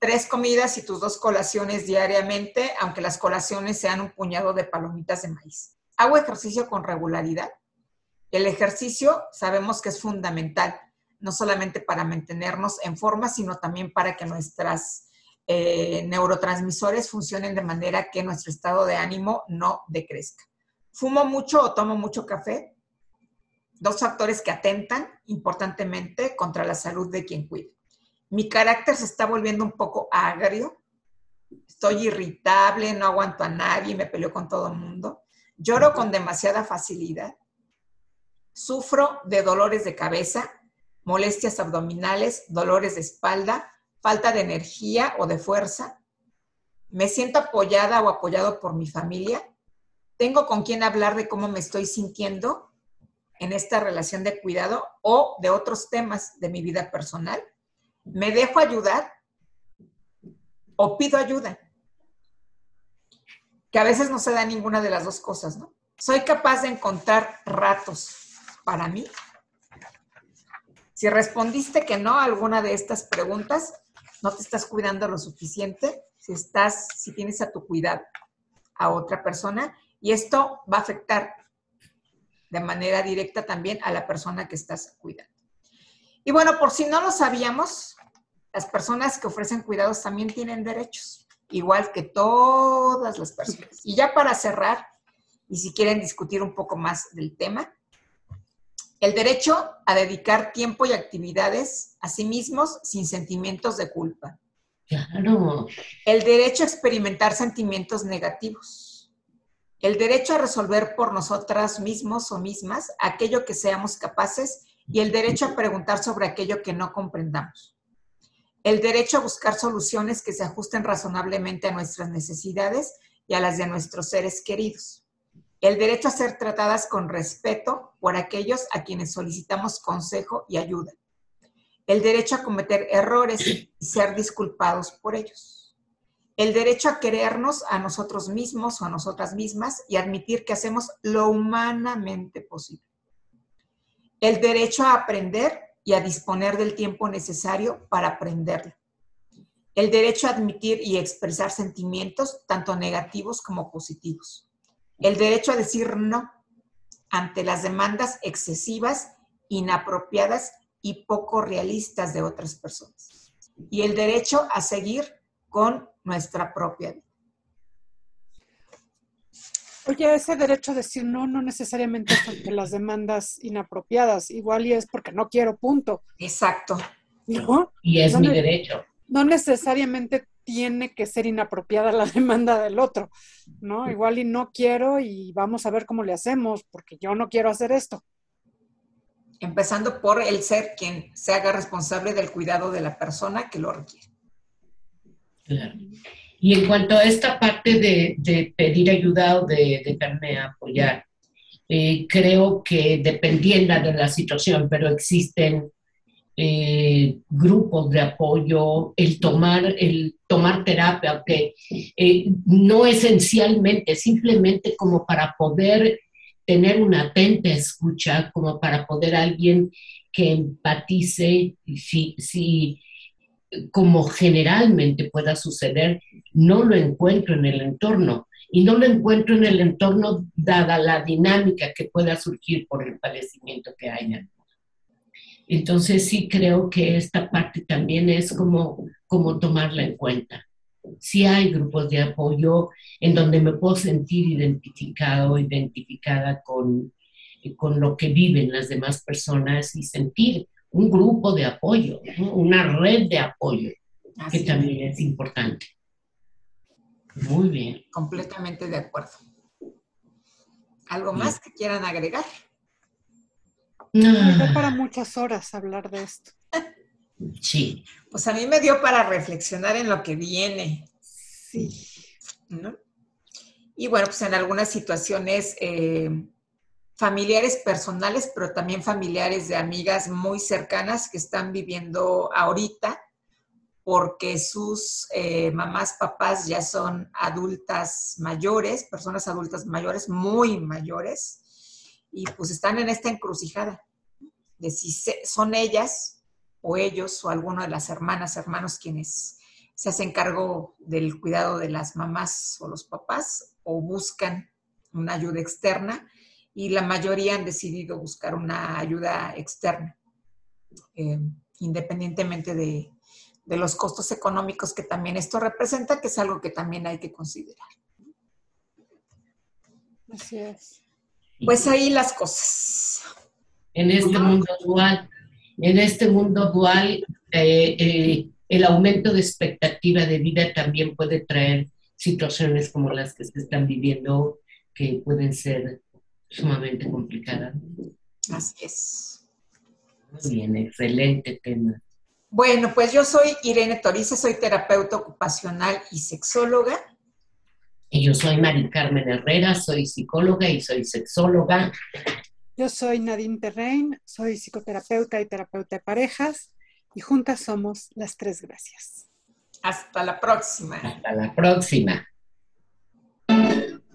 tres comidas y tus dos colaciones diariamente, aunque las colaciones sean un puñado de palomitas de maíz. Hago ejercicio con regularidad. El ejercicio sabemos que es fundamental, no solamente para mantenernos en forma, sino también para que nuestras eh, neurotransmisores funcionen de manera que nuestro estado de ánimo no decrezca. ¿Fumo mucho o tomo mucho café? Dos factores que atentan importantemente contra la salud de quien cuida. Mi carácter se está volviendo un poco agrio. Estoy irritable, no aguanto a nadie, me peleo con todo el mundo. Lloro con demasiada facilidad. Sufro de dolores de cabeza, molestias abdominales, dolores de espalda, falta de energía o de fuerza. Me siento apoyada o apoyado por mi familia. Tengo con quién hablar de cómo me estoy sintiendo en esta relación de cuidado o de otros temas de mi vida personal. Me dejo ayudar o pido ayuda. Que a veces no se da ninguna de las dos cosas, ¿no? Soy capaz de encontrar ratos para mí. Si respondiste que no a alguna de estas preguntas, no te estás cuidando lo suficiente, si estás, si tienes a tu cuidado a otra persona, y esto va a afectar de manera directa también a la persona que estás cuidando. Y bueno, por si no lo sabíamos, las personas que ofrecen cuidados también tienen derechos, igual que todas las personas. Y ya para cerrar, y si quieren discutir un poco más del tema, el derecho a dedicar tiempo y actividades a sí mismos sin sentimientos de culpa. Claro. El derecho a experimentar sentimientos negativos. El derecho a resolver por nosotras mismos o mismas aquello que seamos capaces y el derecho a preguntar sobre aquello que no comprendamos. El derecho a buscar soluciones que se ajusten razonablemente a nuestras necesidades y a las de nuestros seres queridos. El derecho a ser tratadas con respeto por aquellos a quienes solicitamos consejo y ayuda, el derecho a cometer errores y ser disculpados por ellos, el derecho a querernos a nosotros mismos o a nosotras mismas y admitir que hacemos lo humanamente posible, el derecho a aprender y a disponer del tiempo necesario para aprenderlo, el derecho a admitir y expresar sentimientos tanto negativos como positivos el derecho a decir no ante las demandas excesivas, inapropiadas y poco realistas de otras personas. Y el derecho a seguir con nuestra propia vida. Oye, ese derecho a decir no no necesariamente es ante las demandas inapropiadas, igual y es porque no quiero, punto. Exacto. ¿No? Y es mi derecho. No necesariamente tiene que ser inapropiada la demanda del otro, ¿no? Igual y no quiero y vamos a ver cómo le hacemos, porque yo no quiero hacer esto. Empezando por el ser quien se haga responsable del cuidado de la persona que lo requiere. Claro. Y en cuanto a esta parte de, pedir ayuda o de dejarme apoyar, eh, creo que dependiendo de la situación, pero existen eh, grupos de apoyo, el tomar, el tomar terapia, aunque eh, no esencialmente, simplemente como para poder tener una atenta escucha, como para poder alguien que empatice, si, si como generalmente pueda suceder, no lo encuentro en el entorno. y no lo encuentro en el entorno dada la dinámica que pueda surgir por el padecimiento que hay. Entonces sí creo que esta parte también es como, como tomarla en cuenta. Si hay grupos de apoyo en donde me puedo sentir identificado, identificada con, con lo que viven las demás personas y sentir un grupo de apoyo, una red de apoyo, que también es importante. Muy bien. Completamente de acuerdo. ¿Algo más que quieran agregar? Me dio para muchas horas hablar de esto. Sí. Pues a mí me dio para reflexionar en lo que viene. Sí. Y bueno, pues en algunas situaciones eh, familiares personales, pero también familiares de amigas muy cercanas que están viviendo ahorita porque sus eh, mamás, papás ya son adultas mayores, personas adultas mayores, muy mayores, y pues están en esta encrucijada de si son ellas o ellos o alguno de las hermanas, hermanos quienes se hacen cargo del cuidado de las mamás o los papás o buscan una ayuda externa y la mayoría han decidido buscar una ayuda externa, eh, independientemente de, de los costos económicos que también esto representa, que es algo que también hay que considerar. Así es. Pues ahí las cosas. En este mundo dual, en este mundo dual, eh, eh, el aumento de expectativa de vida también puede traer situaciones como las que se están viviendo, que pueden ser sumamente complicadas. Así es. Muy bien, excelente tema. Bueno, pues yo soy Irene Torice, soy terapeuta ocupacional y sexóloga. Y yo soy Mari Carmen Herrera, soy psicóloga y soy sexóloga. Yo soy Nadine Terrein, soy psicoterapeuta y terapeuta de parejas y juntas somos las tres gracias. Hasta la próxima. Hasta la próxima.